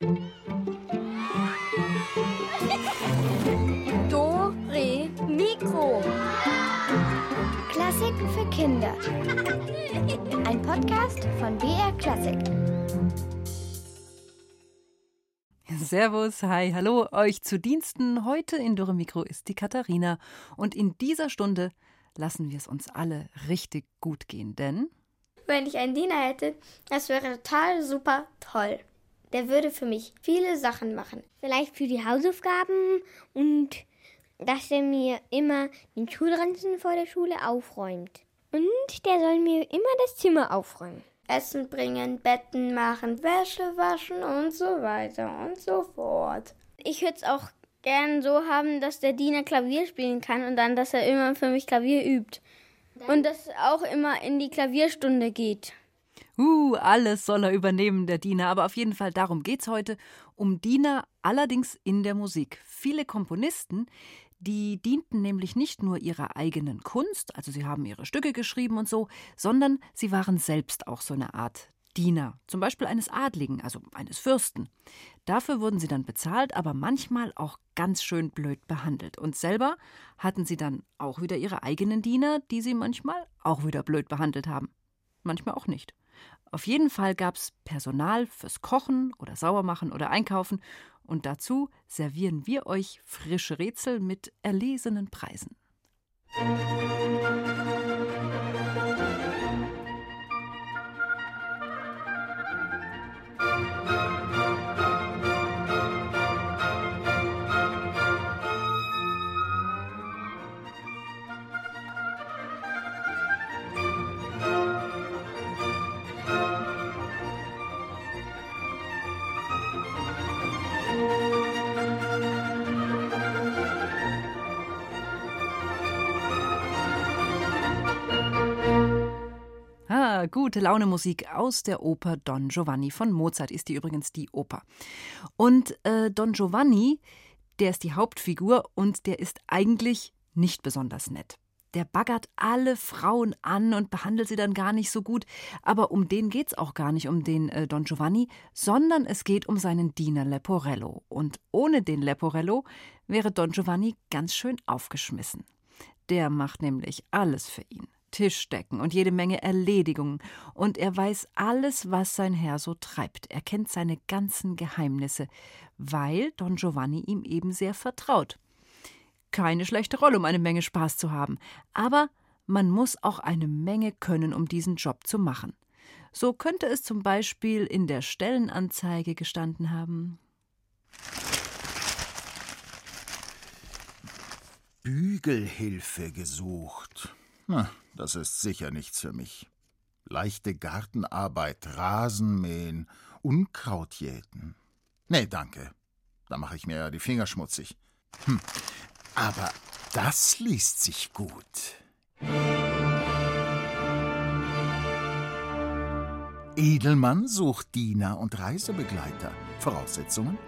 Do, Re, Mikro. Klassiken für Kinder. Ein Podcast von BR Klassik. Servus, hi, hallo, euch zu Diensten. Heute in Dürre Mikro ist die Katharina. Und in dieser Stunde lassen wir es uns alle richtig gut gehen, denn. Wenn ich einen Diener hätte, das wäre total super toll. Der würde für mich viele Sachen machen. Vielleicht für die Hausaufgaben und dass er mir immer den Schulranzen vor der Schule aufräumt. Und der soll mir immer das Zimmer aufräumen. Essen bringen, Betten machen, Wäsche waschen und so weiter und so fort. Ich würde es auch gern so haben, dass der Diener Klavier spielen kann und dann, dass er immer für mich Klavier übt. Und dass auch immer in die Klavierstunde geht. Uh, alles soll er übernehmen, der Diener. Aber auf jeden Fall darum geht's heute. Um Diener, allerdings in der Musik. Viele Komponisten, die dienten nämlich nicht nur ihrer eigenen Kunst, also sie haben ihre Stücke geschrieben und so, sondern sie waren selbst auch so eine Art Diener, zum Beispiel eines Adligen, also eines Fürsten. Dafür wurden sie dann bezahlt, aber manchmal auch ganz schön blöd behandelt. Und selber hatten sie dann auch wieder ihre eigenen Diener, die sie manchmal auch wieder blöd behandelt haben. Manchmal auch nicht. Auf jeden Fall gab es Personal fürs Kochen oder Sauermachen oder Einkaufen und dazu servieren wir euch frische Rätsel mit erlesenen Preisen. Musik gute Laune Musik aus der Oper Don Giovanni von Mozart ist die übrigens die Oper. Und äh, Don Giovanni, der ist die Hauptfigur und der ist eigentlich nicht besonders nett. Der baggert alle Frauen an und behandelt sie dann gar nicht so gut. Aber um den geht's auch gar nicht, um den äh, Don Giovanni, sondern es geht um seinen Diener Leporello. Und ohne den Leporello wäre Don Giovanni ganz schön aufgeschmissen. Der macht nämlich alles für ihn. Tischdecken und jede Menge Erledigungen, und er weiß alles, was sein Herr so treibt. Er kennt seine ganzen Geheimnisse, weil Don Giovanni ihm eben sehr vertraut. Keine schlechte Rolle, um eine Menge Spaß zu haben, aber man muss auch eine Menge können, um diesen Job zu machen. So könnte es zum Beispiel in der Stellenanzeige gestanden haben. Bügelhilfe gesucht. Na, das ist sicher nichts für mich. Leichte Gartenarbeit, Rasenmähen, Unkraut jäten. Nee, danke. Da mache ich mir ja die Finger schmutzig. Hm. Aber das liest sich gut. Edelmann sucht Diener und Reisebegleiter. Voraussetzungen?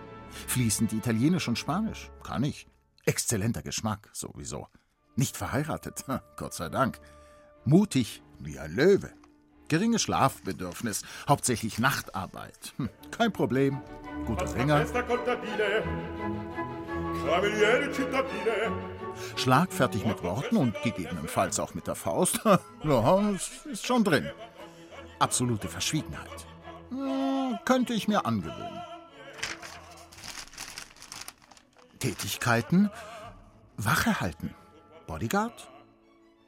Fließend Italienisch und Spanisch. Kann ich. Exzellenter Geschmack, sowieso. Nicht verheiratet, Gott sei Dank. Mutig wie ein Löwe. Geringes Schlafbedürfnis, hauptsächlich Nachtarbeit. Hm, kein Problem. Guter Ringer. Schlagfertig mit Worten und gegebenenfalls auch mit der Faust. ja, ist schon drin. Absolute Verschwiegenheit. Hm, könnte ich mir angewöhnen. Tätigkeiten? Wache halten. Bodyguard?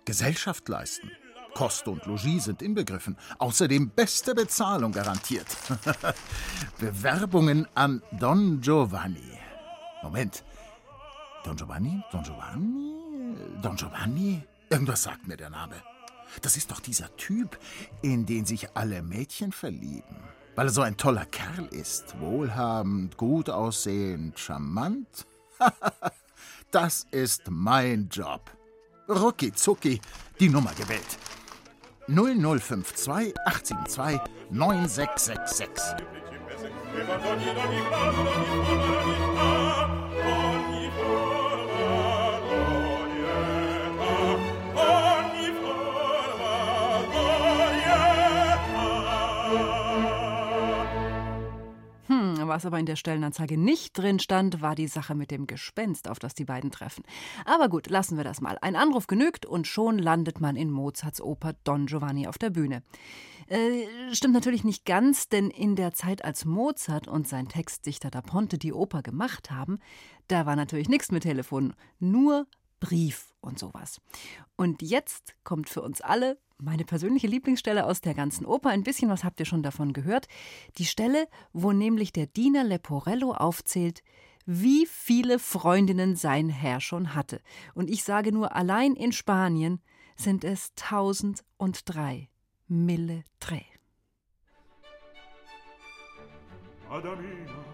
Gesellschaft leisten. Kost und Logis sind inbegriffen. Außerdem beste Bezahlung garantiert. Bewerbungen an Don Giovanni. Moment. Don Giovanni? Don Giovanni? Don Giovanni? Irgendwas sagt mir der Name. Das ist doch dieser Typ, in den sich alle Mädchen verlieben. Weil er so ein toller Kerl ist. Wohlhabend, gut aussehend, charmant. Das ist mein Job. Rucki zucki, die Nummer gewählt. 0052 872 9666. Was aber in der Stellenanzeige nicht drin stand, war die Sache mit dem Gespenst, auf das die beiden treffen. Aber gut, lassen wir das mal. Ein Anruf genügt und schon landet man in Mozarts Oper Don Giovanni auf der Bühne. Äh, stimmt natürlich nicht ganz, denn in der Zeit, als Mozart und sein Textdichter Da Ponte die Oper gemacht haben, da war natürlich nichts mit Telefon, nur Brief und sowas. Und jetzt kommt für uns alle meine persönliche Lieblingsstelle aus der ganzen Oper. Ein bisschen was habt ihr schon davon gehört. Die Stelle, wo nämlich der Diener Leporello aufzählt, wie viele Freundinnen sein Herr schon hatte. Und ich sage nur, allein in Spanien sind es tausend und drei. Mille tre. Adamina,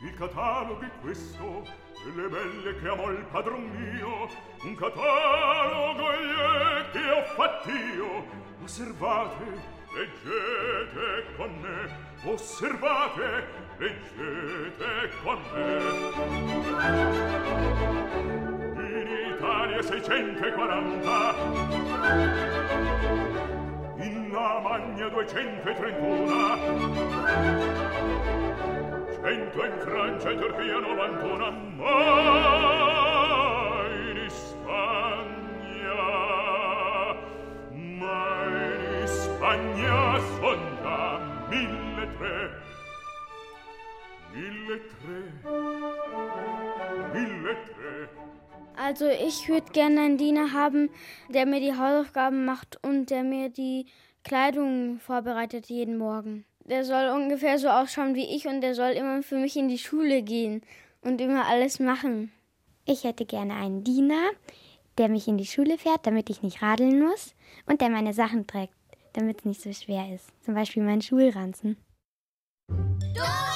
il catalogo è questo, delle belle che amò il padron mio un catalogo gli che ho fatt'io osservate leggete con me osservate leggete con me. In Italia 640 in Lamagna 231 Cento in Francia e Turchia novantuna, ma in Spagna, ma in Spagna son da mille tre. Mille tre. Mille tre. Also ich würde gerne einen Diener haben, der mir die Hausaufgaben macht und der mir die Kleidung vorbereitet jeden Morgen der soll ungefähr so ausschauen wie ich und der soll immer für mich in die Schule gehen und immer alles machen. Ich hätte gerne einen Diener, der mich in die Schule fährt, damit ich nicht radeln muss und der meine Sachen trägt, damit es nicht so schwer ist. Zum Beispiel meinen Schulranzen. Domenico!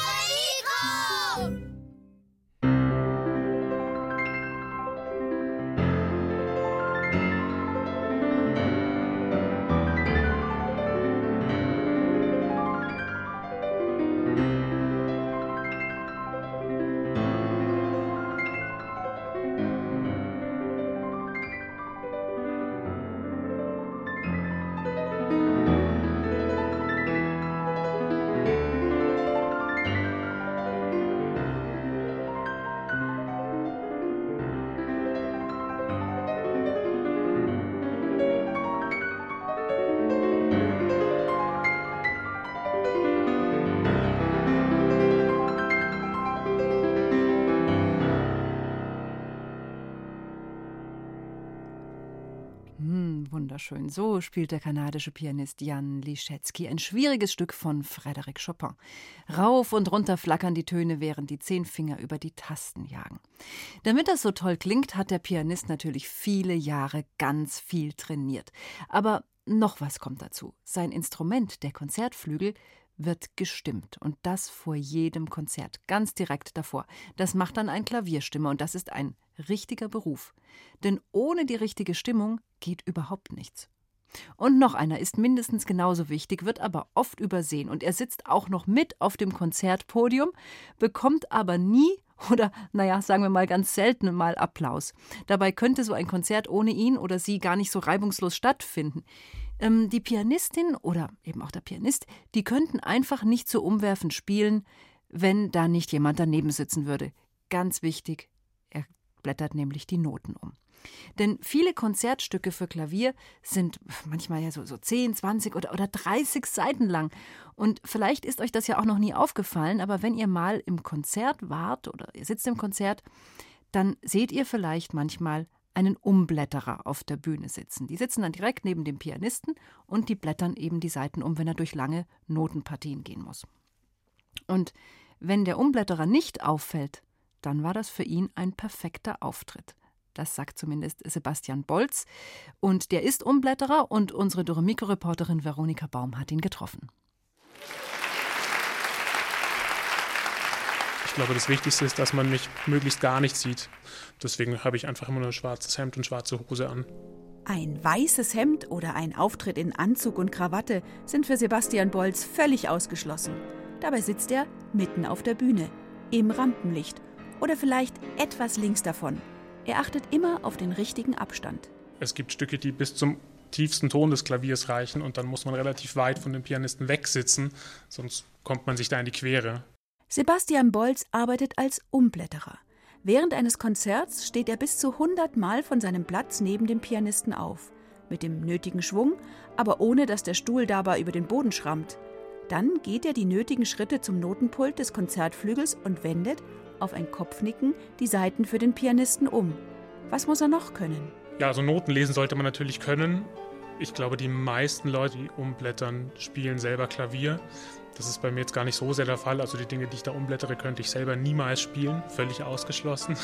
Wunderschön. So spielt der kanadische Pianist Jan Liszewski ein schwieriges Stück von Frédéric Chopin. Rauf und runter flackern die Töne, während die zehn Finger über die Tasten jagen. Damit das so toll klingt, hat der Pianist natürlich viele Jahre ganz viel trainiert. Aber noch was kommt dazu. Sein Instrument, der Konzertflügel, wird gestimmt und das vor jedem Konzert, ganz direkt davor. Das macht dann ein Klavierstimmer und das ist ein richtiger Beruf. Denn ohne die richtige Stimmung geht überhaupt nichts. Und noch einer ist mindestens genauso wichtig, wird aber oft übersehen und er sitzt auch noch mit auf dem Konzertpodium, bekommt aber nie oder, naja, sagen wir mal ganz selten mal Applaus. Dabei könnte so ein Konzert ohne ihn oder sie gar nicht so reibungslos stattfinden. Ähm, die Pianistin oder eben auch der Pianist, die könnten einfach nicht so umwerfend spielen, wenn da nicht jemand daneben sitzen würde. Ganz wichtig, blättert nämlich die Noten um. Denn viele Konzertstücke für Klavier sind manchmal ja so, so 10, 20 oder, oder 30 Seiten lang. Und vielleicht ist euch das ja auch noch nie aufgefallen, aber wenn ihr mal im Konzert wart oder ihr sitzt im Konzert, dann seht ihr vielleicht manchmal einen Umblätterer auf der Bühne sitzen. Die sitzen dann direkt neben dem Pianisten und die blättern eben die Seiten um, wenn er durch lange Notenpartien gehen muss. Und wenn der Umblätterer nicht auffällt, dann war das für ihn ein perfekter Auftritt. Das sagt zumindest Sebastian Bolz. Und der ist Umblätterer und unsere Doremiko-Reporterin Veronika Baum hat ihn getroffen. Ich glaube, das Wichtigste ist, dass man mich möglichst gar nicht sieht. Deswegen habe ich einfach immer nur ein schwarzes Hemd und schwarze Hose an. Ein weißes Hemd oder ein Auftritt in Anzug und Krawatte sind für Sebastian Bolz völlig ausgeschlossen. Dabei sitzt er mitten auf der Bühne, im Rampenlicht oder vielleicht etwas links davon. Er achtet immer auf den richtigen Abstand. Es gibt Stücke, die bis zum tiefsten Ton des Klaviers reichen und dann muss man relativ weit von dem Pianisten wegsitzen, sonst kommt man sich da in die Quere. Sebastian Bolz arbeitet als Umblätterer. Während eines Konzerts steht er bis zu 100 Mal von seinem Platz neben dem Pianisten auf. Mit dem nötigen Schwung, aber ohne dass der Stuhl dabei über den Boden schrammt. Dann geht er die nötigen Schritte zum Notenpult des Konzertflügels und wendet, auf ein Kopfnicken, die Saiten für den Pianisten um. Was muss er noch können? Ja, also Noten lesen sollte man natürlich können. Ich glaube, die meisten Leute, die umblättern, spielen selber Klavier. Das ist bei mir jetzt gar nicht so sehr der Fall. Also die Dinge, die ich da umblättere, könnte ich selber niemals spielen. Völlig ausgeschlossen.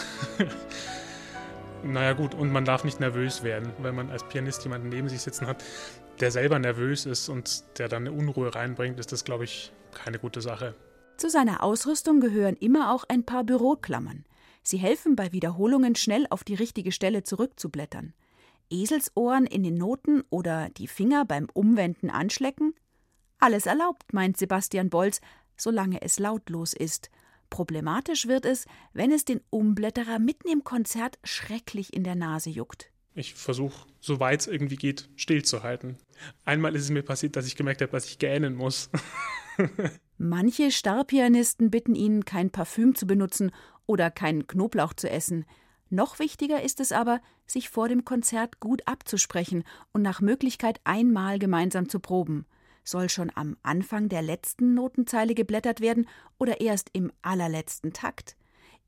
naja gut, und man darf nicht nervös werden. Wenn man als Pianist jemanden neben sich sitzen hat, der selber nervös ist und der dann eine Unruhe reinbringt, ist das, glaube ich, keine gute Sache. Zu seiner Ausrüstung gehören immer auch ein paar Büroklammern. Sie helfen bei Wiederholungen schnell auf die richtige Stelle zurückzublättern. Eselsohren in den Noten oder die Finger beim Umwenden anschlecken? Alles erlaubt, meint Sebastian Bolz, solange es lautlos ist. Problematisch wird es, wenn es den Umblätterer mitten im Konzert schrecklich in der Nase juckt. Ich versuche, soweit es irgendwie geht, stillzuhalten. Einmal ist es mir passiert, dass ich gemerkt habe, dass ich gähnen muss. Manche Starpianisten bitten ihn, kein Parfüm zu benutzen oder keinen Knoblauch zu essen. Noch wichtiger ist es aber, sich vor dem Konzert gut abzusprechen und nach Möglichkeit einmal gemeinsam zu proben. Soll schon am Anfang der letzten Notenzeile geblättert werden oder erst im allerletzten Takt?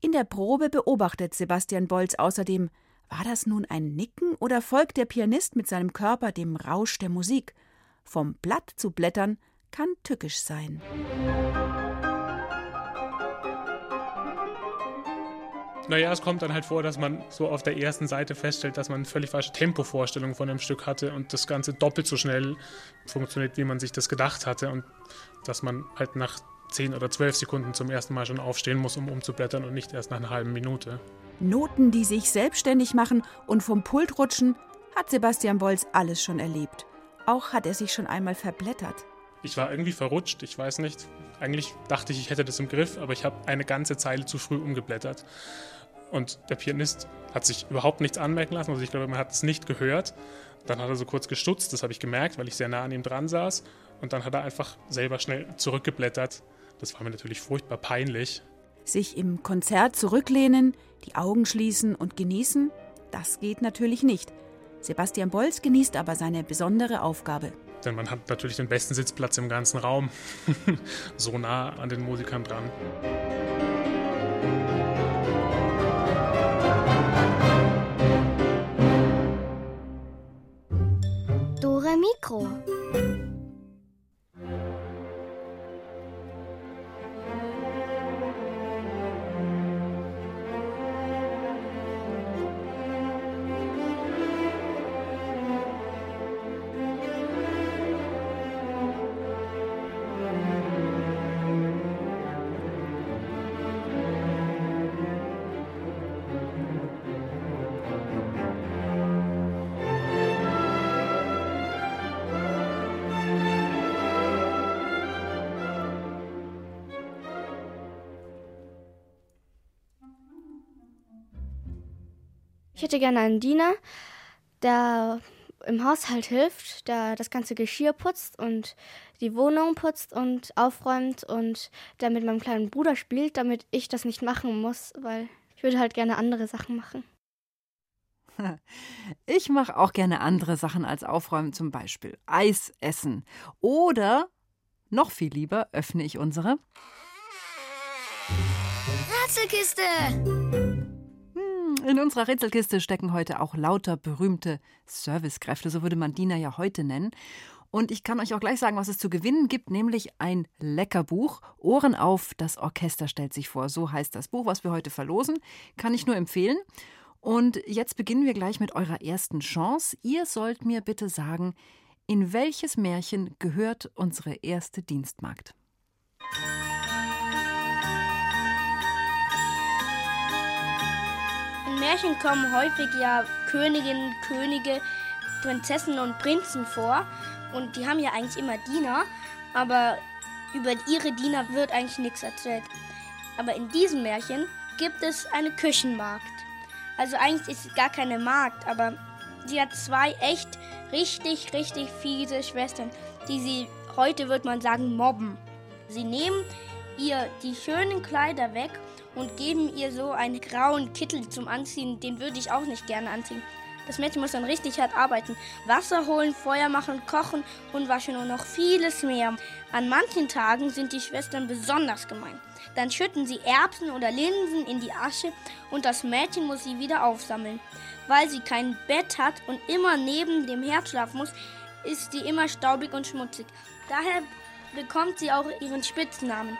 In der Probe beobachtet Sebastian Bolz außerdem, war das nun ein Nicken oder folgt der Pianist mit seinem Körper dem Rausch der Musik? Vom Blatt zu blättern kann tückisch sein. Naja, es kommt dann halt vor, dass man so auf der ersten Seite feststellt, dass man eine völlig falsche Tempovorstellung von einem Stück hatte und das Ganze doppelt so schnell funktioniert, wie man sich das gedacht hatte und dass man halt nach 10 oder 12 Sekunden zum ersten Mal schon aufstehen muss, um umzublättern und nicht erst nach einer halben Minute. Noten, die sich selbstständig machen und vom Pult rutschen, hat Sebastian Bolz alles schon erlebt. Auch hat er sich schon einmal verblättert. Ich war irgendwie verrutscht, ich weiß nicht. Eigentlich dachte ich, ich hätte das im Griff, aber ich habe eine ganze Zeile zu früh umgeblättert. Und der Pianist hat sich überhaupt nichts anmerken lassen. Also ich glaube, man hat es nicht gehört. Dann hat er so kurz gestutzt, das habe ich gemerkt, weil ich sehr nah an ihm dran saß. Und dann hat er einfach selber schnell zurückgeblättert. Das war mir natürlich furchtbar peinlich. Sich im Konzert zurücklehnen, die Augen schließen und genießen, das geht natürlich nicht. Sebastian Bolz genießt aber seine besondere Aufgabe. Denn man hat natürlich den besten Sitzplatz im ganzen Raum. so nah an den Musikern dran. Dore Mikro. Hätte gerne einen Diener, der im Haushalt hilft, der das ganze Geschirr putzt und die Wohnung putzt und aufräumt und der mit meinem kleinen Bruder spielt, damit ich das nicht machen muss, weil ich würde halt gerne andere Sachen machen. Ich mache auch gerne andere Sachen als aufräumen, zum Beispiel Eis essen. Oder noch viel lieber öffne ich unsere Rätselkiste! In unserer Rätselkiste stecken heute auch lauter berühmte Servicekräfte, so würde man Dina ja heute nennen. Und ich kann euch auch gleich sagen, was es zu gewinnen gibt, nämlich ein Leckerbuch. Ohren auf, das Orchester stellt sich vor. So heißt das Buch, was wir heute verlosen. Kann ich nur empfehlen. Und jetzt beginnen wir gleich mit eurer ersten Chance. Ihr sollt mir bitte sagen, in welches Märchen gehört unsere erste Dienstmagd? Märchen kommen häufig ja Königinnen, Könige, Prinzessinnen und Prinzen vor. Und die haben ja eigentlich immer Diener, aber über ihre Diener wird eigentlich nichts erzählt. Aber in diesem Märchen gibt es eine Küchenmagd. Also eigentlich ist es gar keine Magd, aber sie hat zwei echt richtig, richtig fiese Schwestern, die sie heute, würde man sagen, mobben. Sie nehmen ihr die schönen Kleider weg und geben ihr so einen grauen Kittel zum Anziehen. Den würde ich auch nicht gerne anziehen. Das Mädchen muss dann richtig hart arbeiten. Wasser holen, Feuer machen, kochen und waschen und noch vieles mehr. An manchen Tagen sind die Schwestern besonders gemein. Dann schütten sie Erbsen oder Linsen in die Asche und das Mädchen muss sie wieder aufsammeln. Weil sie kein Bett hat und immer neben dem Herd schlafen muss, ist sie immer staubig und schmutzig. Daher bekommt sie auch ihren Spitznamen.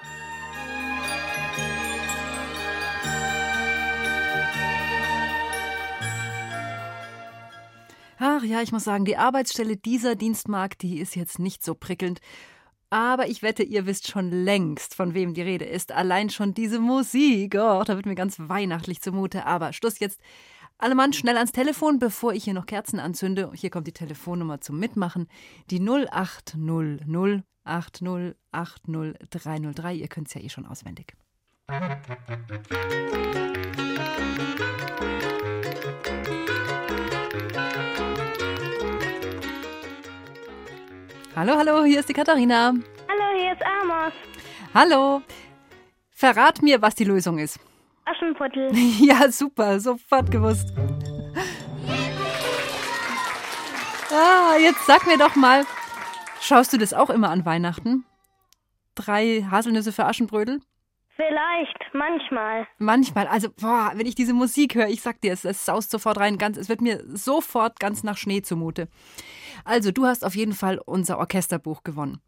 Ach ja, ich muss sagen, die Arbeitsstelle dieser Dienstmagd, die ist jetzt nicht so prickelnd. Aber ich wette, ihr wisst schon längst, von wem die Rede ist. Allein schon diese Musik. Oh, da wird mir ganz weihnachtlich zumute. Aber Schluss jetzt. Alle Mann schnell ans Telefon, bevor ich hier noch Kerzen anzünde. Hier kommt die Telefonnummer zum Mitmachen. Die 0800 80 80 303. Ihr könnt es ja eh schon auswendig. Hallo, hallo, hier ist die Katharina. Hallo, hier ist Amos. Hallo. Verrat mir, was die Lösung ist. Aschenputtel. Ja, super, sofort gewusst. Ah, jetzt sag mir doch mal, schaust du das auch immer an Weihnachten? Drei Haselnüsse für Aschenbrödel? Vielleicht, manchmal. Manchmal, also boah, wenn ich diese Musik höre, ich sag dir, es, es saust sofort rein, ganz, es wird mir sofort ganz nach Schnee zumute. Also, du hast auf jeden Fall unser Orchesterbuch gewonnen.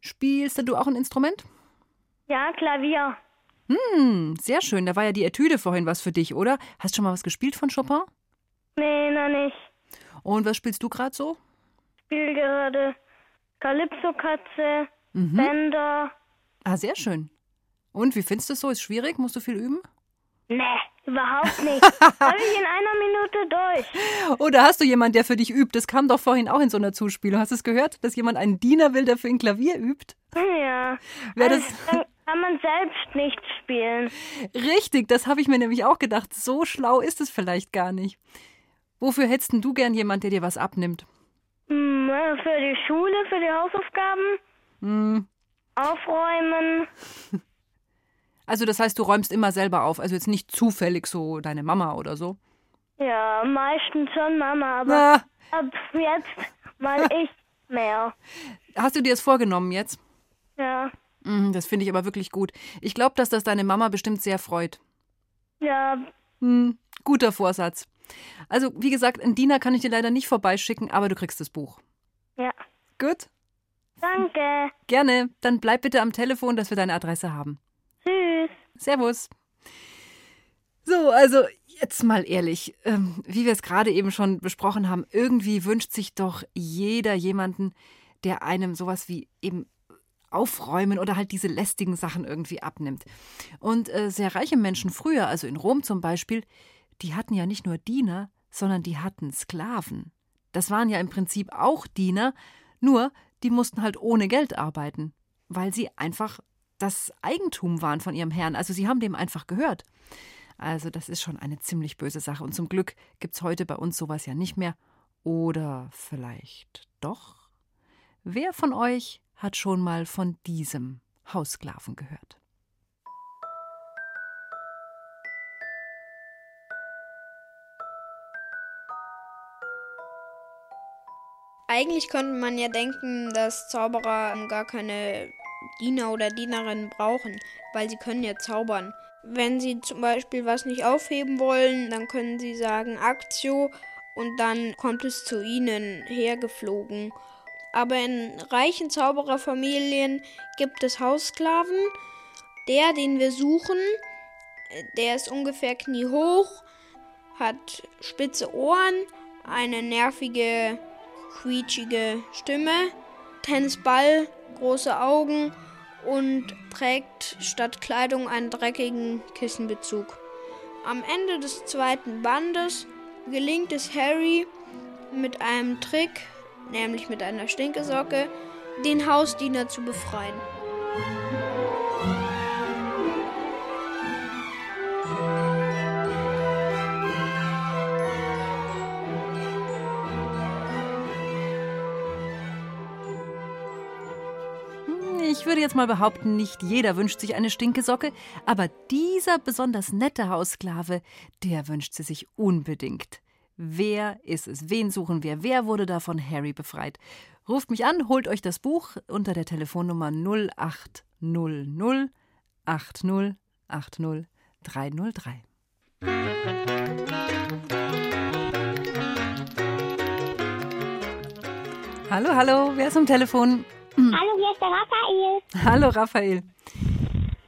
Spielst du auch ein Instrument? Ja, Klavier. Hm, sehr schön. Da war ja die Etüde vorhin was für dich, oder? Hast du schon mal was gespielt von Chopin? Nee, noch nicht. Und was spielst du gerade so? Ich spiele gerade Kalypso-Katze, Mhm. Bänder. Ah, sehr schön. Und wie findest du es so? Ist schwierig? Musst du viel üben? Nee, überhaupt nicht. Habe ich in einer Minute durch. Oder hast du jemanden, der für dich übt? Das kam doch vorhin auch in so einer Zuspielung. Hast du es gehört, dass jemand einen Diener will, der für ihn Klavier übt? Ja. Wer Also, das dann kann man selbst nicht spielen. Richtig, das habe ich mir nämlich auch gedacht. So schlau ist es vielleicht gar nicht. Wofür hättest denn du gern jemand, der dir was abnimmt? Hm, für die Schule, für die Hausaufgaben, Hm, aufräumen. also das heißt, du räumst immer selber auf, also jetzt nicht zufällig so deine Mama oder so. Ja, meistens schon Mama, aber Na, ab jetzt mal ich mehr. hast du dir das vorgenommen jetzt? Ja. Hm, das finde ich aber wirklich gut. Ich glaube, dass das deine Mama bestimmt sehr freut. Ja, Hm, guter Vorsatz. Also, wie gesagt, einen Diener kann ich dir leider nicht vorbeischicken, aber du kriegst das Buch. ja. Gut? Danke. Gerne. Dann bleib bitte am Telefon, dass wir deine Adresse haben. Servus. So, also jetzt mal ehrlich, ähm, wie wir es gerade eben schon besprochen haben, irgendwie wünscht sich doch jeder jemanden, der einem sowas wie eben aufräumen oder halt diese lästigen Sachen irgendwie abnimmt. Und äh, sehr reiche Menschen früher, also in Rom zum Beispiel, die hatten ja nicht nur Diener, sondern die hatten Sklaven. Das waren ja im Prinzip auch Diener, nur die mussten halt ohne Geld arbeiten, weil sie einfach das Eigentum waren von ihrem Herrn. Also sie haben dem einfach gehört. Also das ist schon eine ziemlich böse Sache. Und zum Glück gibt es heute bei uns sowas ja nicht mehr. Oder vielleicht doch? Wer von euch hat schon mal von diesem Haussklaven gehört? Eigentlich könnte man ja denken, dass Zauberer gar keine Diener oder Dienerinnen brauchen, weil sie können ja zaubern. Wenn sie zum Beispiel was nicht aufheben wollen, dann können sie sagen Aktio und dann kommt es zu ihnen hergeflogen. Aber in reichen Zaubererfamilien gibt es Haussklaven. Der, den wir suchen, der ist ungefähr kniehoch, hat spitze Ohren, eine nervige quietschige Stimme, Tennisball, große Augen und trägt statt Kleidung einen dreckigen Kissenbezug. Am Ende des zweiten Bandes gelingt es Harry mit einem Trick, nämlich mit einer Stinkesocke, den Hausdiener zu befreien. Würde jetzt mal behaupten, nicht jeder wünscht sich eine Stinkesocke, aber dieser besonders nette Haussklave, der wünscht sie sich unbedingt. Wer ist es? Wen suchen wir? Wer wurde da von Harry befreit? Ruft mich an, holt euch das Buch unter der Telefonnummer 0800 80 80 303. Hallo, hallo, wer ist am Telefon? Hallo, hier ist der Raphael. Hallo, Raphael.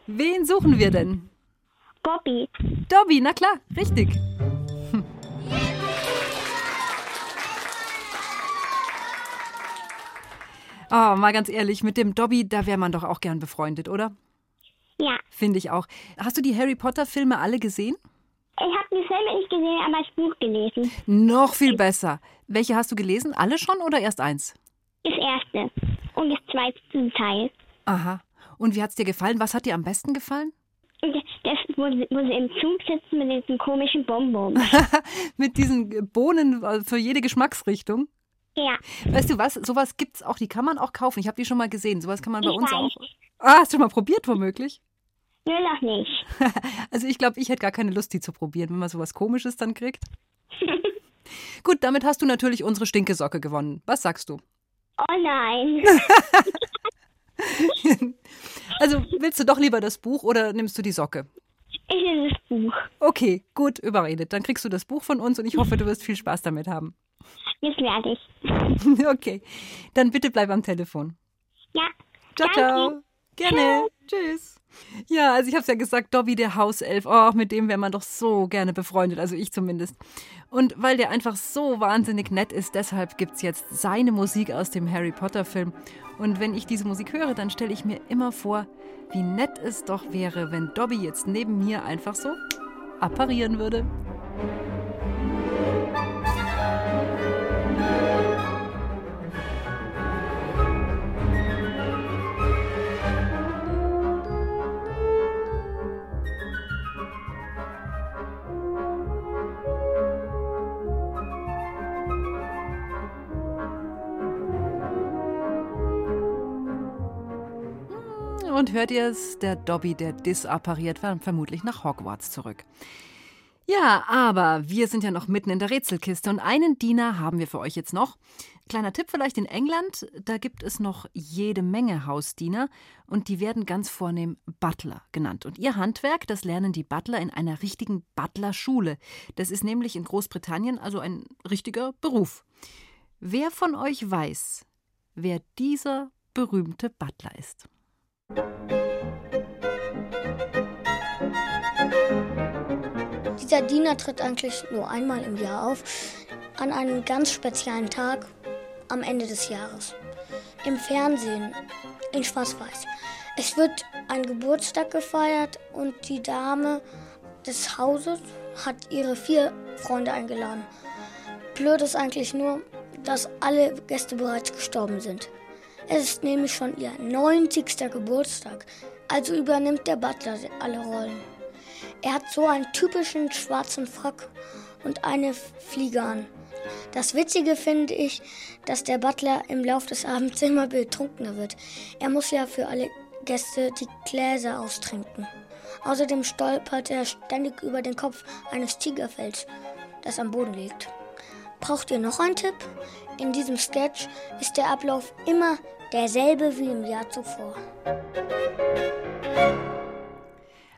Wen suchen wir denn? Bobby. Dobby, na klar, richtig. Oh, mal ganz ehrlich, mit dem Dobby, da wäre man doch auch gern befreundet, oder? Ja. Finde ich auch. Hast du die Harry Potter-Filme alle gesehen? Ich habe die Filme nicht gesehen, aber das Buch gelesen. Noch viel besser. Welche hast du gelesen? Alle schon oder erst eins? Das erste und das zweite Teil. Aha. Und wie hat's dir gefallen? Was hat dir am besten gefallen? Das, wo, sie- wo sie im Zug sitzen mit diesen komischen Bonbons. Mit diesen Bohnen äh, für jede Geschmacksrichtung. ja. Weißt du was? Sowas gibt's auch. Die kann man auch kaufen. Ich habe die schon mal gesehen. Sowas kann man bei Ich uns weiß. auch. Ah, hast du schon mal probiert, womöglich? Nur noch nicht. Also ich glaube, ich hätte gar keine Lust, die zu probieren, wenn man sowas Komisches dann kriegt. Gut, damit hast du natürlich unsere Stinkesocke gewonnen. Was sagst du? Oh nein. Also willst du doch lieber das Buch oder nimmst du die Socke? Ich will das Buch. Okay, gut, überredet. Dann kriegst du das Buch von uns und ich hoffe, du wirst viel Spaß damit haben. Jetzt werde ich. Okay, dann bitte bleib am Telefon. Ja. Ciao, ciao. Gerne. Tschüss. Ja, also ich habe es ja gesagt, Dobby, der Hauself, oh, mit dem wäre man doch so gerne befreundet, also ich zumindest. Und weil der einfach so wahnsinnig nett ist, deshalb gibt es jetzt seine Musik aus dem Harry Potter-Film. Und wenn ich diese Musik höre, dann stelle ich mir immer vor, wie nett es doch wäre, wenn Dobby jetzt neben mir einfach so apparieren würde. Und hört ihr es? Der Dobby, der disappariert, war vermutlich nach Hogwarts zurück. Ja, aber wir sind ja noch mitten in der Rätselkiste und einen Diener haben wir für euch jetzt noch. Kleiner Tipp vielleicht in England, da gibt es noch jede Menge Hausdiener und die werden ganz vornehm Butler genannt. Und ihr Handwerk, das lernen die Butler in einer richtigen Butlerschule. Das ist nämlich in Großbritannien also ein richtiger Beruf. Wer von euch weiß, wer dieser berühmte Butler ist? Dieser Diener tritt eigentlich nur einmal im Jahr auf, an einem ganz speziellen Tag am Ende des Jahres. Im Fernsehen, in Schwarz-Weiß. Es wird ein Geburtstag gefeiert und die Dame des Hauses hat ihre vier Freunde eingeladen. Blöd ist eigentlich nur, dass alle Gäste bereits gestorben sind. Es ist nämlich schon ihr 90. Geburtstag, also übernimmt der Butler alle Rollen. Er hat so einen typischen schwarzen Frack und eine Fliege an. Das Witzige finde ich, dass der Butler im Laufe des Abends immer betrunkener wird. Er muss ja für alle Gäste die Gläser austrinken. Außerdem stolpert er ständig über den Kopf eines Tigerfells, das am Boden liegt. Braucht ihr noch einen Tipp? In diesem Sketch ist der Ablauf immer derselbe wie im Jahr zuvor.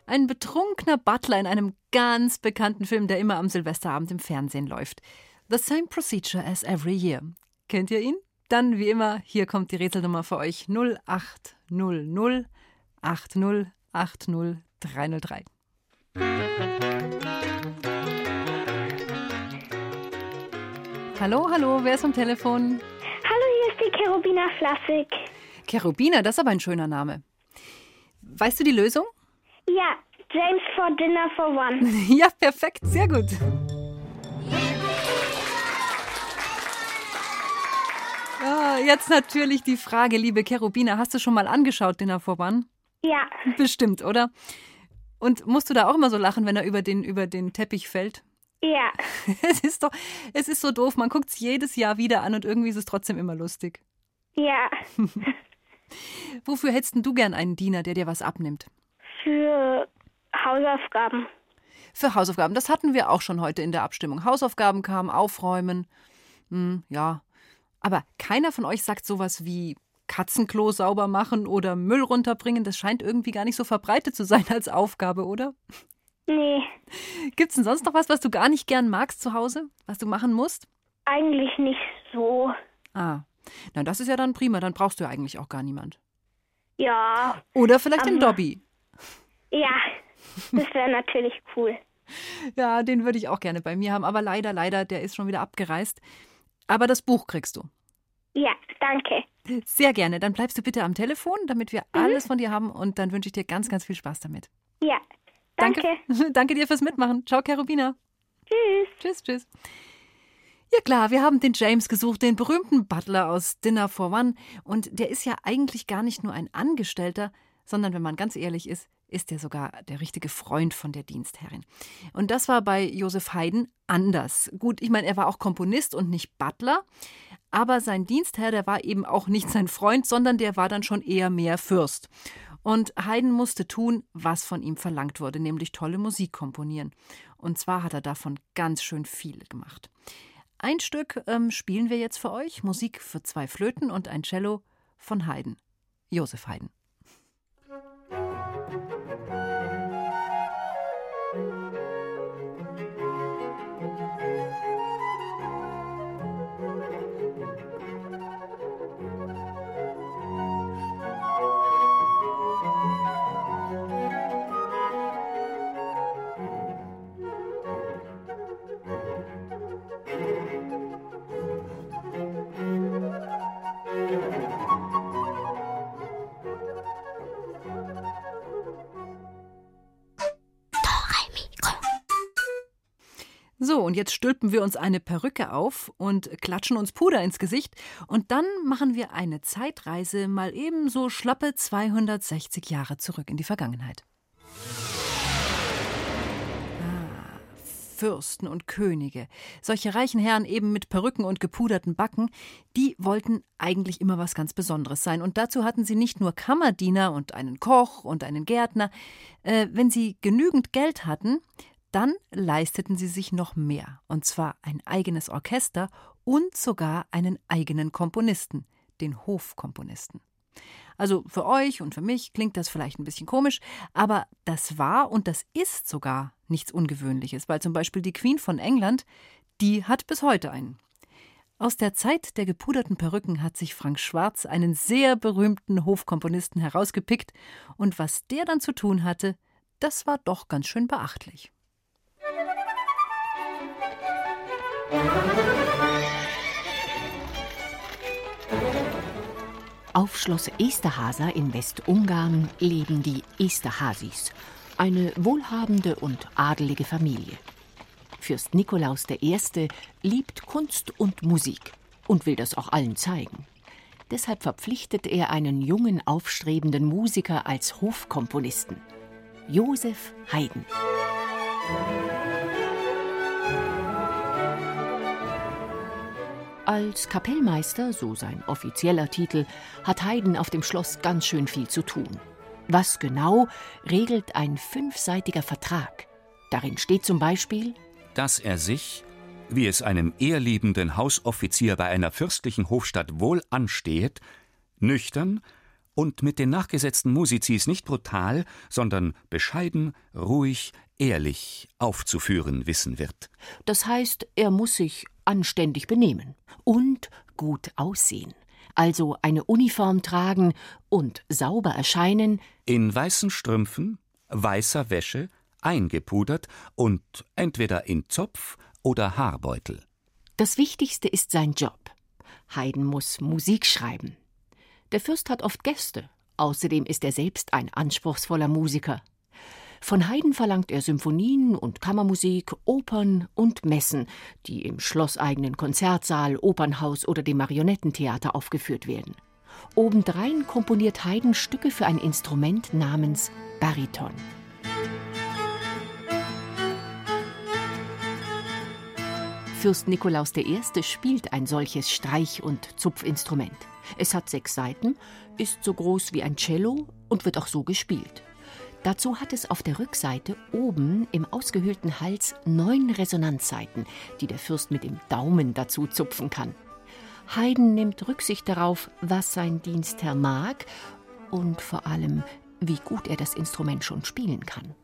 Ein betrunkener Butler in einem ganz bekannten Film, der immer am Silvesterabend im Fernsehen läuft. The same procedure as every year. Kennt ihr ihn? Dann wie immer, hier kommt die Rätselnummer für euch 0800 80 80 303. Hallo, hallo, wer ist am Telefon? Die Cherubina Flassig. Cherubina, das ist aber ein schöner Name. Weißt du die Lösung? Ja, James for Dinner for One. Ja, perfekt, sehr gut. Ah, jetzt natürlich die Frage, liebe Cherubina, hast du schon mal angeschaut, Dinner for One? Ja, Bestimmt, oder? Und musst du da auch immer so lachen, wenn er über den, über den Teppich fällt? Ja. Es ist doch, es ist so doof, man guckt es jedes Jahr wieder an und irgendwie ist es trotzdem immer lustig. Ja. Wofür hättest du gern einen Diener, der dir was abnimmt? Für Hausaufgaben. Für Hausaufgaben. Das hatten wir auch schon heute in der Abstimmung. Hausaufgaben kamen, aufräumen. Hm, ja. Aber keiner von euch sagt sowas wie Katzenklo sauber machen oder Müll runterbringen. Das scheint irgendwie gar nicht so verbreitet zu sein als Aufgabe, oder? Nee, Gibt's denn sonst noch was, was du gar nicht gern magst zu Hause? Was du machen musst? eigentlich nicht so. Ah. Na, das ist ja dann prima. Dann brauchst du ja eigentlich auch gar niemand. Ja, Oder vielleicht den Dobby. ja, das wäre natürlich cool. Ja, den würde ich auch gerne bei mir haben. Aber leider, leider, der ist schon wieder abgereist. Aber das Buch kriegst du. Ja, danke. Sehr gerne. Dann bleibst du bitte am Telefon, damit wir alles von dir haben. Und dann wünsche ich dir ganz, ganz viel Spaß damit. Ja, danke. Danke, danke dir fürs Mitmachen. Ciao, Cherubina. Tschüss. Tschüss, tschüss. Ja klar, wir haben den James gesucht, den berühmten Butler aus Dinner for One. Und der ist ja eigentlich gar nicht nur ein Angestellter, sondern wenn man ganz ehrlich ist, ist er sogar der richtige Freund von der Dienstherrin. Und das war bei Josef Haydn anders. Gut, ich meine, er war auch Komponist und nicht Butler, aber sein Dienstherr, der war eben auch nicht sein Freund, sondern der war dann schon eher mehr Fürst. Und Haydn musste tun, was von ihm verlangt wurde, nämlich tolle Musik komponieren. Und zwar hat er davon ganz schön viel gemacht. Ein Stück ähm, spielen wir jetzt für euch, Musik für zwei Flöten und ein Cello von Haydn, Josef Haydn. Und jetzt stülpen wir uns eine Perücke auf und klatschen uns Puder ins Gesicht. Und dann machen wir eine Zeitreise mal eben so schlappe 260 Jahre zurück in die Vergangenheit. Ah, Fürsten und Könige, solche reichen Herren eben mit Perücken und gepuderten Backen, die wollten eigentlich immer was ganz Besonderes sein. Und dazu hatten sie nicht nur Kammerdiener und einen Koch und einen Gärtner. Äh, wenn sie genügend Geld hatten, dann leisteten sie sich noch mehr, und zwar ein eigenes Orchester und sogar einen eigenen Komponisten, den Hofkomponisten. Also für euch und für mich klingt das vielleicht ein bisschen komisch, aber das war und das ist sogar nichts Ungewöhnliches, weil zum Beispiel die Queen von England, die hat bis heute einen. Aus der Zeit der gepuderten Perücken hat sich Frank Schwarz einen sehr berühmten Hofkomponisten herausgepickt, und was der dann zu tun hatte, das war doch ganz schön beachtlich. Auf Schloss Esterhaser in Westungarn leben die Esterhazys, eine wohlhabende und adelige Familie. Fürst Nikolaus I. liebt Kunst und Musik und will das auch allen zeigen. Deshalb verpflichtet er einen jungen, aufstrebenden Musiker als Hofkomponisten, Josef Haydn. Als Kapellmeister, so sein offizieller Titel, hat Haydn auf dem Schloss ganz schön viel zu tun. Was genau regelt ein fünfseitiger Vertrag? Darin steht zum Beispiel, dass er sich, wie es einem ehrliebenden Hausoffizier bei einer fürstlichen Hofstadt wohl ansteht, nüchtern und mit den nachgesetzten Musizis nicht brutal, sondern bescheiden, ruhig, ehrlich aufzuführen wissen wird. das heißt, er muss sich anständig benehmen und gut aussehen, also eine Uniform tragen und sauber erscheinen, In weißen Strümpfen, weißer Wäsche, eingepudert und entweder in Zopf oder Haarbeutel. Das Wichtigste ist sein Job. Haydn muss Musik schreiben. Der Fürst hat oft Gäste. Außerdem ist er selbst ein anspruchsvoller Musiker. Von Haydn verlangt er Symphonien und Kammermusik, Opern und Messen, die im schlosseigenen Konzertsaal, Opernhaus oder dem Marionettentheater aufgeführt werden. Obendrein komponiert Haydn Stücke für ein Instrument namens Bariton. Fürst Nikolaus I. spielt ein solches Streich- und Zupfinstrument. Es hat sechs Saiten, ist so groß wie ein Cello und wird auch so gespielt. Dazu hat es auf der Rückseite oben im ausgehöhlten Hals neun Resonanzsaiten, die der Fürst mit dem Daumen dazu zupfen kann. Haydn nimmt Rücksicht darauf, was sein Dienstherr mag und vor allem, wie gut er das Instrument schon spielen kann.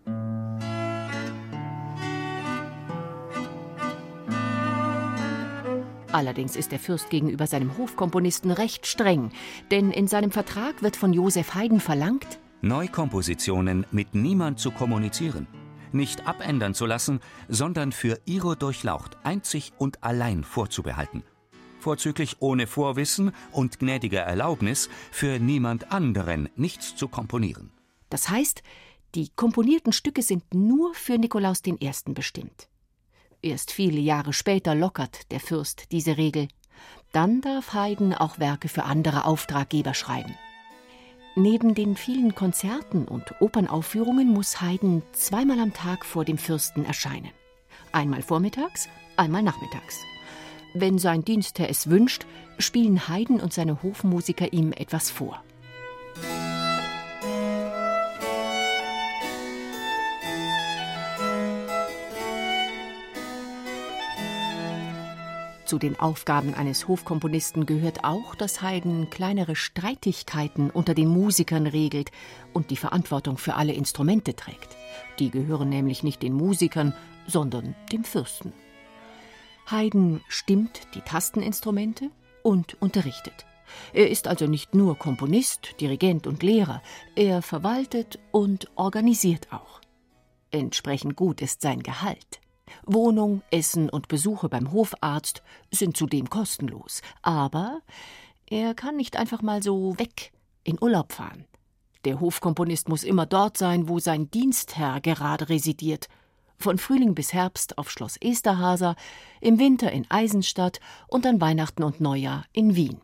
Allerdings ist der Fürst gegenüber seinem Hofkomponisten recht streng, denn in seinem Vertrag wird von Josef Haydn verlangt, Neukompositionen mit niemand zu kommunizieren, nicht abändern zu lassen, sondern für Iro durchlaucht einzig und allein vorzubehalten. Vorzüglich ohne Vorwissen und gnädiger Erlaubnis für niemand anderen nichts zu komponieren. Das heißt, die komponierten Stücke sind nur für Nikolaus I. bestimmt. Erst viele Jahre später lockert der Fürst diese Regel. Dann darf Haydn auch Werke für andere Auftraggeber schreiben. Neben den vielen Konzerten und Opernaufführungen muss Haydn zweimal am Tag vor dem Fürsten erscheinen. Einmal vormittags, einmal nachmittags. Wenn sein Dienstherr es wünscht, spielen Haydn und seine Hofmusiker ihm etwas vor. Zu den Aufgaben eines Hofkomponisten gehört auch, dass Haydn kleinere Streitigkeiten unter den Musikern regelt und die Verantwortung für alle Instrumente trägt. Die gehören nämlich nicht den Musikern, sondern dem Fürsten. Haydn stimmt die Tasteninstrumente und unterrichtet. Er ist also nicht nur Komponist, Dirigent und Lehrer, er verwaltet und organisiert auch. Entsprechend gut ist sein Gehalt. Wohnung, Essen und Besuche beim Hofarzt sind zudem kostenlos. Aber er kann nicht einfach mal so weg in Urlaub fahren. Der Hofkomponist muss immer dort sein, wo sein Dienstherr gerade residiert. Von Frühling bis Herbst auf Schloss Esterhaser, im Winter in Eisenstadt und an Weihnachten und Neujahr in Wien.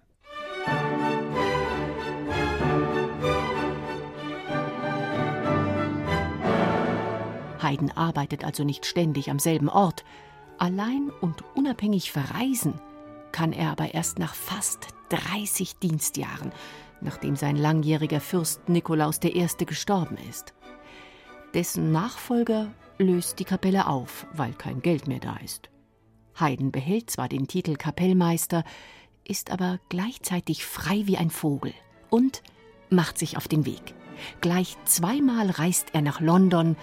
Haydn arbeitet also nicht ständig am selben Ort. Allein und unabhängig verreisen kann er aber erst nach fast 30 Dienstjahren, nachdem sein langjähriger Fürst Nikolaus I. gestorben ist. Dessen Nachfolger löst die Kapelle auf, weil kein Geld mehr da ist. Haydn behält zwar den Titel Kapellmeister, ist aber gleichzeitig frei wie ein Vogel und macht sich auf den Weg. Gleich zweimal reist er nach London,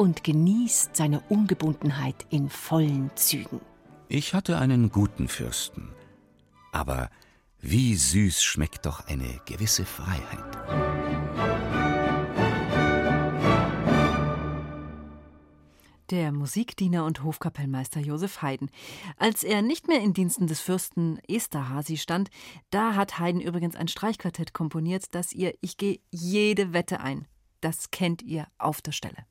und genießt seine Ungebundenheit in vollen Zügen. Ich hatte einen guten Fürsten, aber wie süß schmeckt doch eine gewisse Freiheit. Der Musikdiener und Hofkapellmeister Josef Haydn. Als er nicht mehr in Diensten des Fürsten Esterhazy stand, da hat Haydn übrigens ein Streichquartett komponiert, das ihr Ich gehe jede Wette ein. Das kennt ihr auf der Stelle.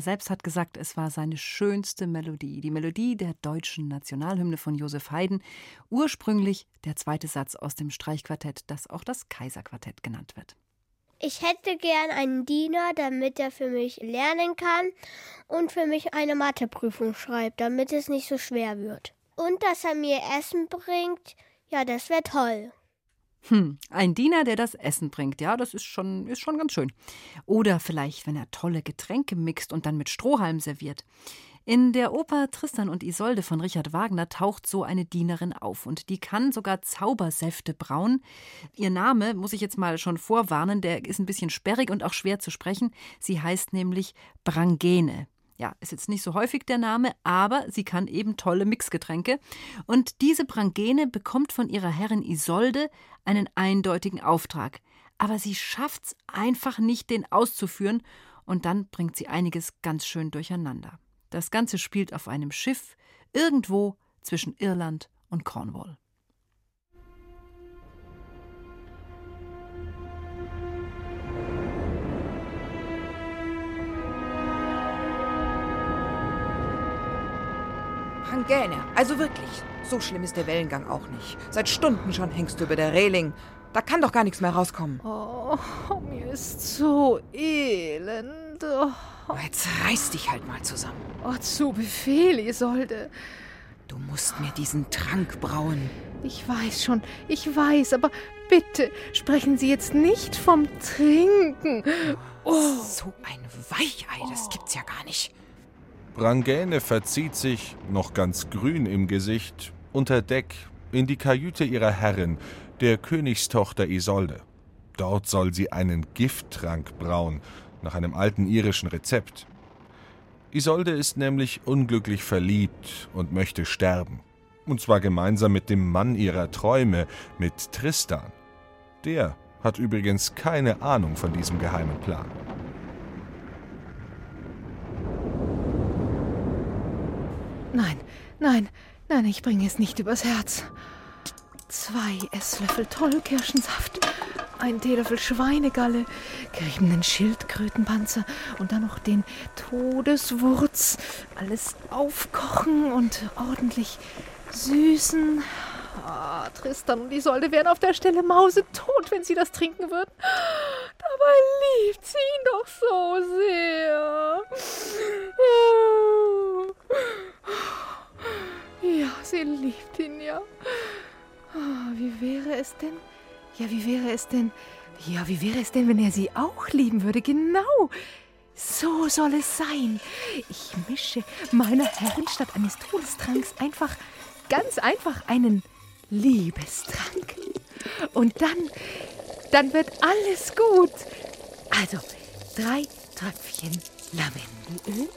Er selbst hat gesagt, es war seine schönste Melodie, die Melodie der deutschen Nationalhymne von Josef Haydn, ursprünglich der zweite Satz aus dem Streichquartett, das auch das Kaiserquartett genannt wird. Ich hätte gern einen Diener, damit er für mich lernen kann und für mich eine Matheprüfung schreibt, damit es nicht so schwer wird. Und dass er mir Essen bringt, Ja, das wäre toll. Hm, ein Diener, der das Essen bringt, ja, das ist schon, ist schon ganz schön. Oder vielleicht, wenn er tolle Getränke mixt und dann mit Strohhalm serviert. In der Oper Tristan und Isolde von Richard Wagner taucht so eine Dienerin auf und die kann sogar Zaubersäfte brauen. Ihr Name, muss ich jetzt mal schon vorwarnen, der ist ein bisschen sperrig und auch schwer zu sprechen. Sie heißt nämlich Brangene. Ja, ist jetzt nicht so häufig der Name, aber sie kann eben tolle Mixgetränke. Und diese Brangene bekommt von ihrer Herrin Isolde einen eindeutigen Auftrag. Aber sie schafft's einfach nicht, den auszuführen, und dann bringt sie einiges ganz schön durcheinander. Das Ganze spielt auf einem Schiff irgendwo zwischen Irland und Cornwall. Pangäne, also wirklich. So schlimm ist der Wellengang auch nicht. Seit Stunden schon hängst du über der Reling. Da kann doch gar nichts mehr rauskommen. Oh, mir ist so elend. Oh. Jetzt reiß dich halt mal zusammen. Oh, zu Befehl, Isolde. Du musst mir diesen Trank brauen. Ich weiß schon, ich weiß, aber bitte sprechen Sie jetzt nicht vom Trinken. Oh. So ein Weichei, das gibt's ja gar nicht. Brangäne verzieht sich, noch ganz grün im Gesicht, unter Deck in die Kajüte ihrer Herrin, der Königstochter Isolde. Dort soll sie einen Gifttrank brauen, nach einem alten irischen Rezept. Isolde ist nämlich unglücklich verliebt und möchte sterben. Und zwar gemeinsam mit dem Mann ihrer Träume, mit Tristan. Der hat übrigens keine Ahnung von diesem geheimen Plan. Nein, nein, nein, ich bringe es nicht übers Herz. Zwei Esslöffel Tollkirschensaft, ein Teelöffel Schweinegalle, geriebenen Schildkrötenpanzer und dann noch den Todeswurz. Alles aufkochen und ordentlich süßen. Ah, Tristan und Isolde wären auf der Stelle mausetot, wenn sie das trinken würden. Dabei liebt sie ihn doch so sehr. Ja, sie liebt ihn ja. Ah, wie wäre es denn? Ja, wie wäre es denn? Ja, wie wäre es denn, wenn er sie auch lieben würde? Genau. So soll es sein. Ich mische meiner Herrin statt eines Todestranks einfach, ganz einfach einen Liebestrank. Und dann, dann wird alles gut. Also, drei Tröpfchen Lavendelöl,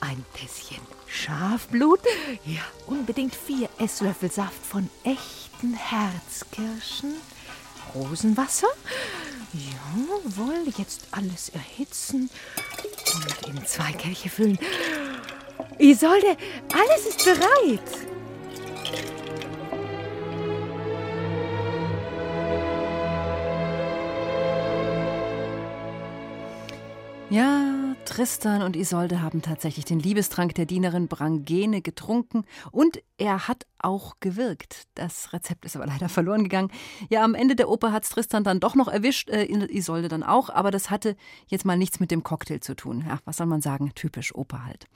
ein Tässchen Schafblut, ja, unbedingt vier Esslöffel Saft von echten Herzkirschen, Rosenwasser, jawohl, jetzt alles erhitzen und in zwei Kelche füllen. Isolde, alles ist bereit. Ja, Tristan und Isolde haben tatsächlich den Liebestrank der Dienerin Brangene getrunken und er hat auch gewirkt. Das Rezept ist aber leider verloren gegangen. Ja, am Ende der Oper hat Tristan dann doch noch erwischt, äh, Isolde dann auch, aber das hatte jetzt mal nichts mit dem Cocktail zu tun. Ja, was soll man sagen? Typisch Oper halt.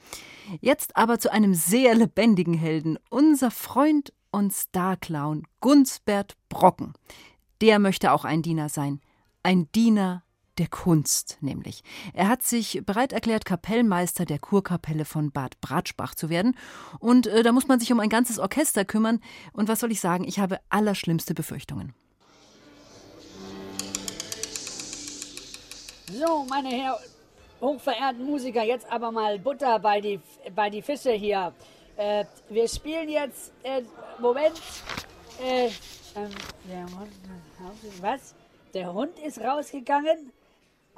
Jetzt aber zu einem sehr lebendigen Helden. Unser Freund und Starclown Gunsbert Brocken. Der möchte auch ein Diener sein. Ein Diener der Kunst nämlich. Er hat sich bereit erklärt, Kapellmeister der Kurkapelle von Bad Bratschbach zu werden. Und äh, da muss man sich um ein ganzes Orchester kümmern. Und was soll ich sagen, ich habe allerschlimmste Befürchtungen. So, meine Herren, hochverehrten Musiker, jetzt aber mal Butter bei die, bei die Fische hier. Äh, wir spielen jetzt, äh, Moment, äh, ähm, was? Der Hund ist rausgegangen?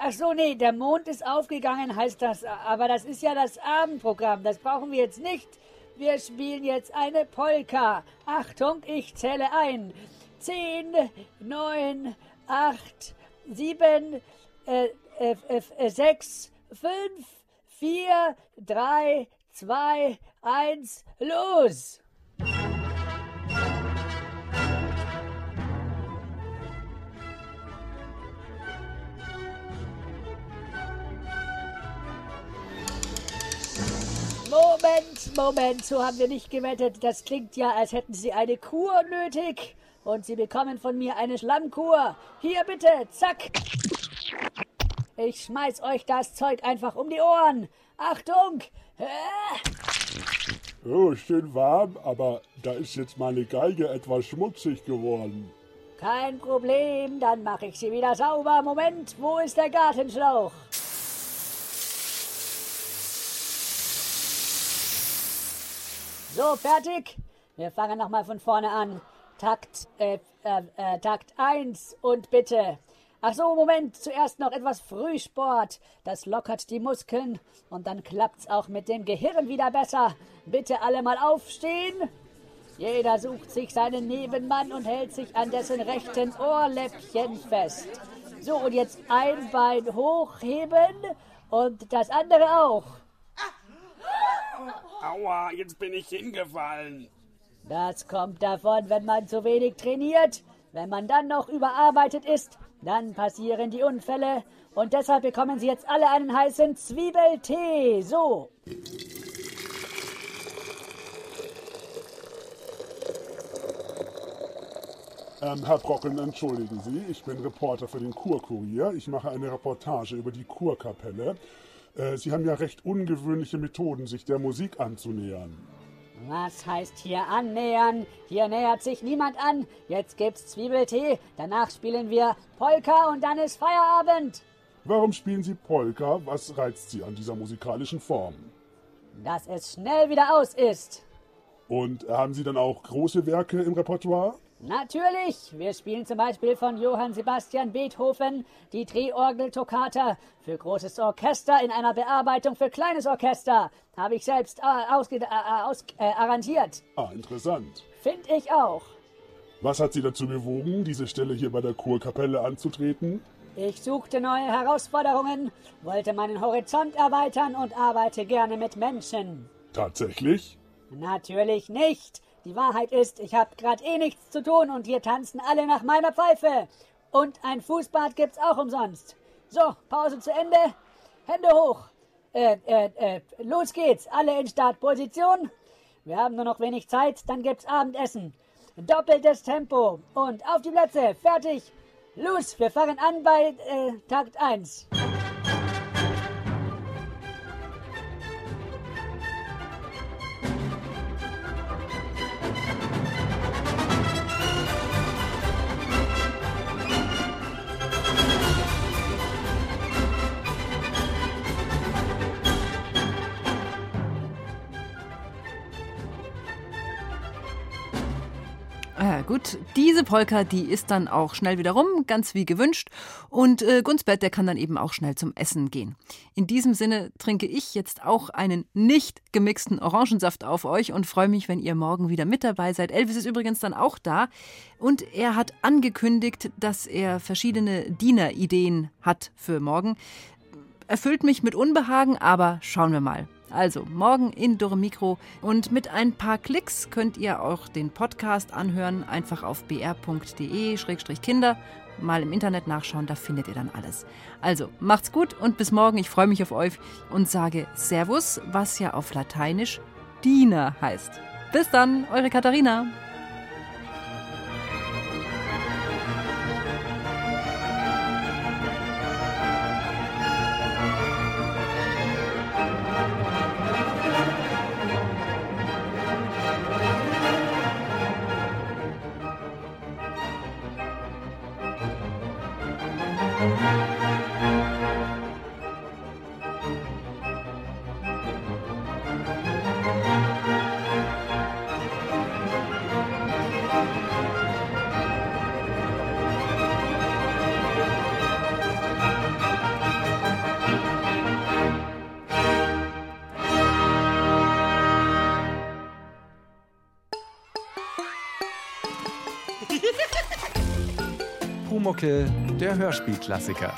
Ach so, nee, der Mond ist aufgegangen, heißt das. Aber das ist ja das Abendprogramm. Das brauchen wir jetzt nicht. Wir spielen jetzt eine Polka. Achtung, ich zähle ein. Zehn, neun, acht, sieben, äh, äh, äh, sechs, fünf, vier, drei, zwei, eins, los! Moment, Moment, so haben wir nicht gewettet. Das klingt ja, als hätten Sie eine Kur nötig. und Sie bekommen von mir eine Schlammkur. Hier bitte, zack. Ich schmeiß euch das Zeug einfach um die Ohren. Achtung! Oh, schön warm, aber da ist jetzt meine Geige etwas schmutzig geworden. Kein Problem, dann mache ich sie wieder sauber. Moment, wo ist der Gartenschlauch? So, fertig? Wir fangen nochmal von vorne an. Takt, äh, äh, äh, Takt 1 und bitte. Ach so, Moment, zuerst noch etwas Frühsport. Das lockert die Muskeln und dann klappt's auch mit dem Gehirn wieder besser. Bitte alle mal aufstehen. Jeder sucht sich seinen Nebenmann und hält sich an dessen rechten Ohrläppchen fest. So, und jetzt ein Bein hochheben und das andere auch. Aua, jetzt bin ich hingefallen. Das kommt davon, wenn man zu wenig trainiert. Wenn man dann noch überarbeitet ist, dann passieren die Unfälle. Und deshalb bekommen Sie jetzt alle einen heißen Zwiebeltee. So. Ähm, Herr Brocken, entschuldigen Sie, ich bin Reporter für den Kurkurier. Ich mache eine Reportage über die Kurkapelle. Äh, Sie haben ja recht ungewöhnliche Methoden, sich der Musik anzunähern. Was heißt hier annähern? Hier nähert sich niemand an. Jetzt gibt's Zwiebeltee, danach spielen wir Polka und dann ist Feierabend. Warum spielen Sie Polka? Was reizt Sie an dieser musikalischen Form? Dass es schnell wieder aus ist. Und haben Sie dann auch große Werke im Repertoire? Natürlich. Wir spielen zum Beispiel von Johann Sebastian Beethoven die Drehorgel-Toccata für großes Orchester in einer Bearbeitung für kleines Orchester. Habe ich selbst äh, ausge äh, aus äh, arrangiert. Ah, interessant. Find ich auch. Was hat Sie dazu bewogen, diese Stelle hier bei der Kurkapelle anzutreten? Ich suchte neue Herausforderungen, wollte meinen Horizont erweitern und arbeite gerne mit Menschen. Tatsächlich? Natürlich nicht. Die Wahrheit ist, ich habe gerade eh nichts zu tun und hier tanzen alle nach meiner Pfeife. Und ein Fußbad gibt's auch umsonst. So, Pause zu Ende. Hände hoch. Äh, äh, äh, los geht's. Alle in Startposition. Wir haben nur noch wenig Zeit, dann gibt's Abendessen. Doppeltes Tempo. Und auf die Plätze. Fertig. Los, wir fangen an bei äh, Takt 1. diese Polka, die ist dann auch schnell wieder rum, ganz wie gewünscht. Und äh, Gunsbert, der kann dann eben auch schnell zum Essen gehen. In diesem Sinne trinke ich jetzt auch einen nicht gemixten Orangensaft auf euch und freue mich, wenn ihr morgen wieder mit dabei seid. Elvis ist übrigens dann auch da und er hat angekündigt, dass er verschiedene Dienerideen hat für morgen. Erfüllt mich mit Unbehagen, aber schauen wir mal. Also morgen in Dürre Mikro und mit ein paar Klicks könnt ihr auch den Podcast anhören. Einfach auf br.de-kinder mal im Internet nachschauen, da findet ihr dann alles. Also macht's gut und bis morgen. Ich freue mich auf euch und sage Servus, was ja auf Lateinisch Diener heißt. Bis dann, eure Katharina. Pumuckel, der Hörspielklassiker.